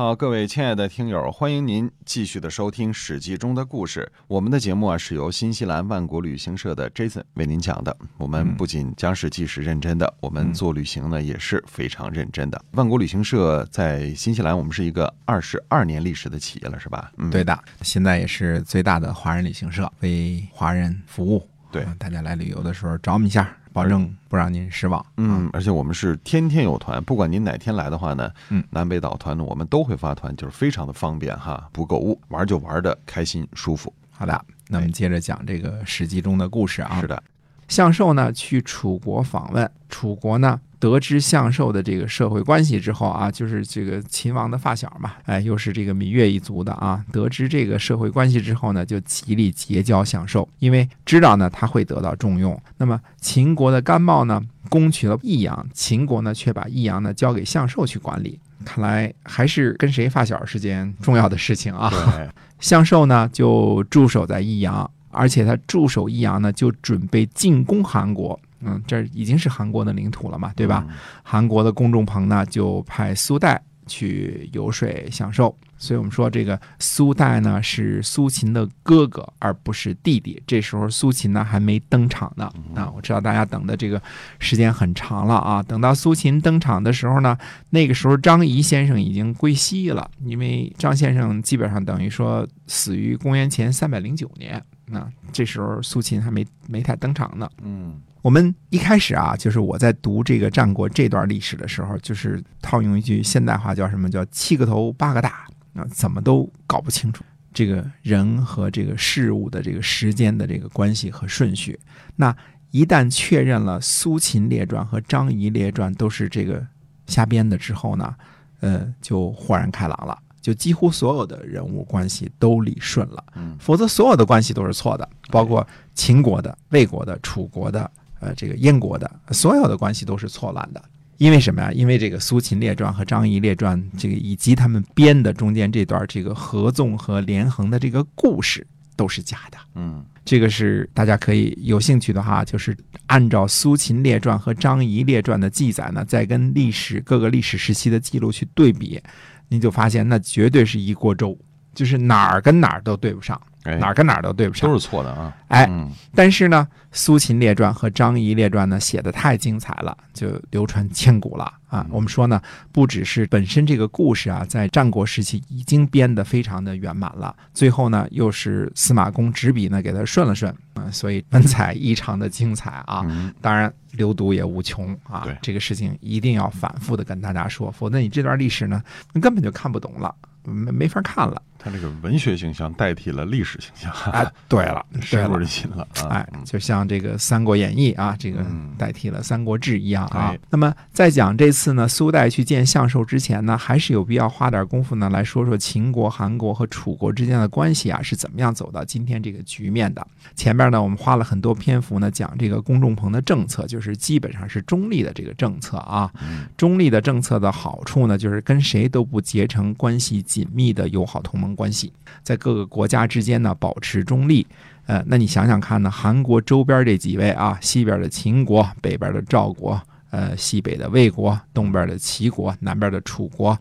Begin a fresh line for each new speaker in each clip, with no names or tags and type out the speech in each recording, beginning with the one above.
好，各位亲爱的听友，欢迎您继续的收听《史记》中的故事。我们的节目啊，是由新西兰万国旅行社的 Jason 为您讲的。我们不仅讲史记是认真的，我们做旅行呢也是非常认真的。万国旅行社在新西兰，我们是一个二十二年历史的企业了，是吧？
嗯，对的，现在也是最大的华人旅行社，为华人服务。
对，
大家来旅游的时候找我们一下。保证不让您失望。
嗯，而且我们是天天有团，不管您哪天来的话呢，
嗯，
南北岛团呢，我们都会发团，就是非常的方便哈，不购物，玩就玩的开心舒服。
好的，那我们接着讲这个史记中的故事啊。
是的，
向寿呢去楚国访问，楚国呢。得知相寿的这个社会关系之后啊，就是这个秦王的发小嘛，哎，又是这个芈月一族的啊。得知这个社会关系之后呢，就极力结交相寿，因为知道呢他会得到重用。那么秦国的甘茂呢，攻取了益阳，秦国呢却把益阳呢交给相寿去管理。看来还是跟谁发小是件重要的事情啊。相寿呢就驻守在益阳，而且他驻守益阳呢，就准备进攻韩国。嗯，这已经是韩国的领土了嘛，对吧？韩国的公众鹏呢，就派苏代去游说享受。所以我们说这个苏代呢是苏秦的哥哥，而不是弟弟。这时候苏秦呢还没登场呢。啊，我知道大家等的这个时间很长了啊。等到苏秦登场的时候呢，那个时候张仪先生已经归西了，因为张先生基本上等于说死于公元前三百零九年。那这时候苏秦还没没太登场呢。
嗯。
我们一开始啊，就是我在读这个战国这段历史的时候，就是套用一句现代话，叫什么叫七个头八个大啊，怎么都搞不清楚这个人和这个事物的这个时间的这个关系和顺序。那一旦确认了苏秦列传和张仪列传都是这个瞎编的之后呢，呃，就豁然开朗了，就几乎所有的人物关系都理顺了。
嗯，
否则所有的关系都是错的，包括秦国的、魏国的、楚国的。呃，这个燕国的所有的关系都是错乱的，因为什么呀？因为这个《苏秦列传》和《张仪列传》，这个以及他们编的中间这段这个合纵和连横的这个故事都是假的。
嗯，
这个是大家可以有兴趣的话，就是按照《苏秦列传》和《张仪列传》的记载呢，再跟历史各个历史时期的记录去对比，你就发现那绝对是一锅粥，就是哪儿跟哪儿都对不上。哪儿跟哪儿都对不上，
都是错的啊！
哎，但是呢，《苏秦列传》和《张仪列传》呢写的太精彩了，就流传千古了啊！我们说呢，不只是本身这个故事啊，在战国时期已经编得非常的圆满了，最后呢，又是司马公执笔呢给他顺了顺啊，所以文采异常的精彩啊！当然，流毒也无穷啊！这个事情一定要反复的跟大家说，否则你这段历史呢，你根本就看不懂了，没没法看了。
他这个文学形象代替了历史形象，
哎，对了，
深入人心了，
哎，就像这个《三国演义》啊，这个代替了《三国志》一样啊。那么在讲这次呢，苏代去见相寿之前呢，还是有必要花点功夫呢，来说说秦国、韩国和楚国之间的关系啊，是怎么样走到今天这个局面的。前面呢，我们花了很多篇幅呢，讲这个公众棚的政策，就是基本上是中立的这个政策啊。中立的政策的好处呢，就是跟谁都不结成关系紧密的友好同盟。关系在各个国家之间呢保持中立，呃，那你想想看呢？韩国周边这几位啊，西边的秦国，北边的赵国，呃，西北的魏国，东边的齐国，南边的楚国，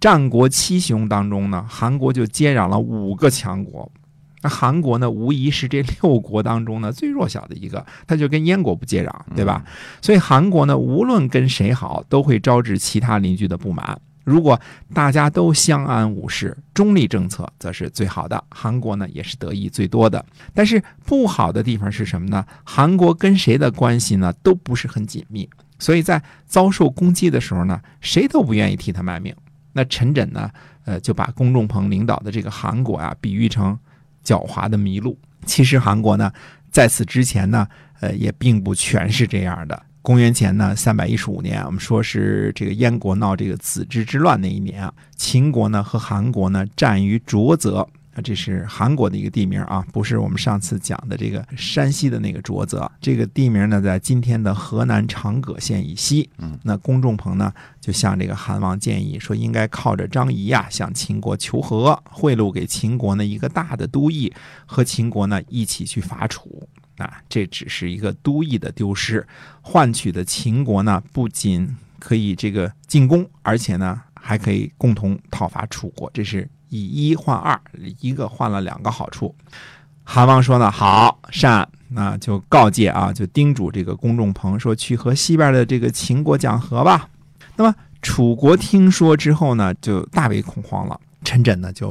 战国七雄当中呢，韩国就接壤了五个强国。那韩国呢，无疑是这六国当中呢最弱小的一个，他就跟燕国不接壤，对吧？所以韩国呢，无论跟谁好，都会招致其他邻居的不满。如果大家都相安无事，中立政策则是最好的。韩国呢也是得益最多的。但是不好的地方是什么呢？韩国跟谁的关系呢都不是很紧密，所以在遭受攻击的时候呢，谁都不愿意替他卖命。那陈轸呢，呃，就把公众鹏领导的这个韩国啊，比喻成狡猾的麋鹿。其实韩国呢，在此之前呢，呃，也并不全是这样的。公元前呢三百一十五年，我们说是这个燕国闹这个子之之乱那一年啊，秦国呢和韩国呢战于浊泽，啊，这是韩国的一个地名啊，不是我们上次讲的这个山西的那个浊泽。这个地名呢，在今天的河南长葛县以西。
嗯，
那公仲鹏呢，就向这个韩王建议说，应该靠着张仪呀，向秦国求和，贿赂给秦国呢一个大的都邑，和秦国呢一起去伐楚。啊，这只是一个都邑的丢失，换取的秦国呢，不仅可以这个进攻，而且呢，还可以共同讨伐楚国。这是。以一换二，一个换了两个好处。韩王说呢，好善，那就告诫啊，就叮嘱这个公仲鹏说，去和西边的这个秦国讲和吧。那么楚国听说之后呢，就大为恐慌了。陈轸呢就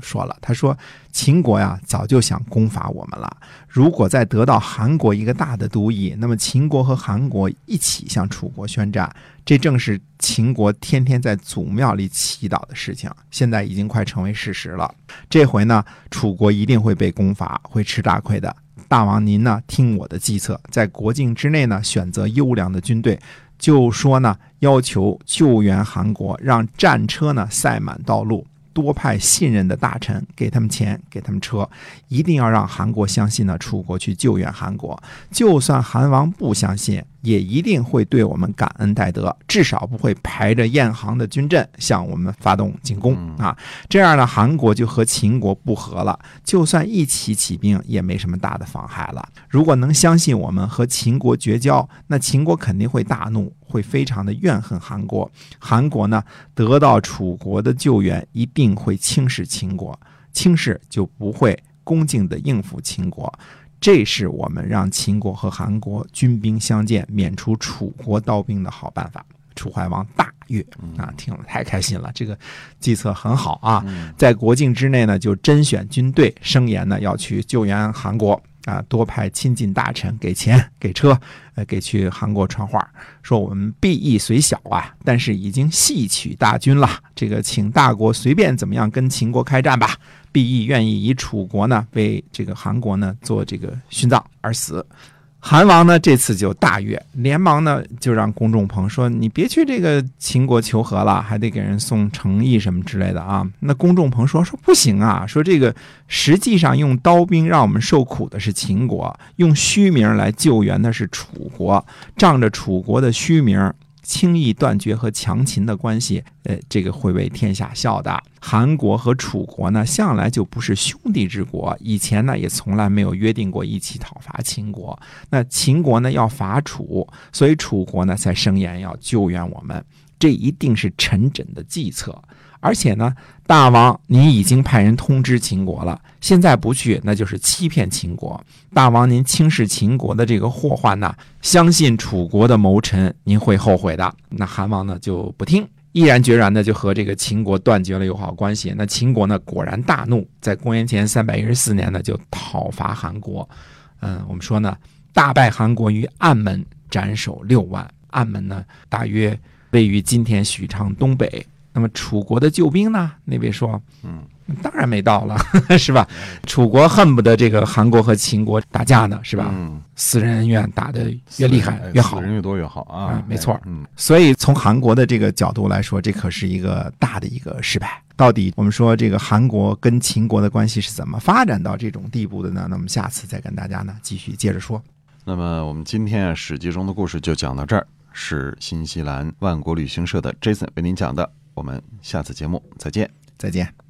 说了，他说秦国呀早就想攻伐我们了，如果再得到韩国一个大的都邑，那么秦国和韩国一起向楚国宣战，这正是秦国天天在祖庙里祈祷的事情，现在已经快成为事实了。这回呢，楚国一定会被攻伐，会吃大亏的。大王您呢，听我的计策，在国境之内呢，选择优良的军队，就说呢，要求救援韩国，让战车呢塞满道路。多派信任的大臣给他们钱，给他们车，一定要让韩国相信呢。楚国去救援韩国，就算韩王不相信。也一定会对我们感恩戴德，至少不会排着雁行的军阵向我们发动进攻啊！这样呢，韩国就和秦国不和了。就算一起起兵，也没什么大的妨害了。如果能相信我们和秦国绝交，那秦国肯定会大怒，会非常的怨恨韩国。韩国呢，得到楚国的救援，一定会轻视秦国，轻视就不会恭敬的应付秦国。这是我们让秦国和韩国军兵相见，免除楚国刀兵的好办法。楚怀王大悦啊，听了太开心了。这个计策很好啊，在国境之内呢，就甄选军队，声言呢要去救援韩国啊，多派亲近大臣给钱给车，呃，给去韩国传话，说我们毕义虽小啊，但是已经戏取大军了。这个请大国随便怎么样跟秦国开战吧。毕义愿意以楚国呢为这个韩国呢做这个殉葬而死，韩王呢这次就大悦，连忙呢就让公仲鹏说：“你别去这个秦国求和了，还得给人送诚意什么之类的啊。”那公仲鹏说：“说不行啊，说这个实际上用刀兵让我们受苦的是秦国，用虚名来救援的是楚国，仗着楚国的虚名。”轻易断绝和强秦的关系，呃，这个会为天下笑的。韩国和楚国呢，向来就不是兄弟之国，以前呢也从来没有约定过一起讨伐秦国。那秦国呢要伐楚，所以楚国呢才声言要救援我们，这一定是陈轸的计策。而且呢，大王，您已经派人通知秦国了，现在不去，那就是欺骗秦国。大王，您轻视秦国的这个祸患呐，相信楚国的谋臣，您会后悔的。那韩王呢就不听，毅然决然的就和这个秦国断绝了友好关系。那秦国呢果然大怒，在公元前三百一十四年呢就讨伐韩国。嗯，我们说呢，大败韩国于暗门，斩首六万。暗门呢，大约位于今天许昌东北。那么楚国的救兵呢？那位说，
嗯，
当然没到了，是吧？楚国恨不得这个韩国和秦国打架呢，是吧？
嗯，
私人恩怨打得越厉害越好，
人越多越好啊，
没错。
嗯，
所以从韩国的这个角度来说，这可是一个大的一个失败。到底我们说这个韩国跟秦国的关系是怎么发展到这种地步的呢？那么下次再跟大家呢继续接着说。
那么我们今天啊《史记》中的故事就讲到这儿，是新西兰万国旅行社的 Jason 为您讲的。我们下次节目再见，
再见。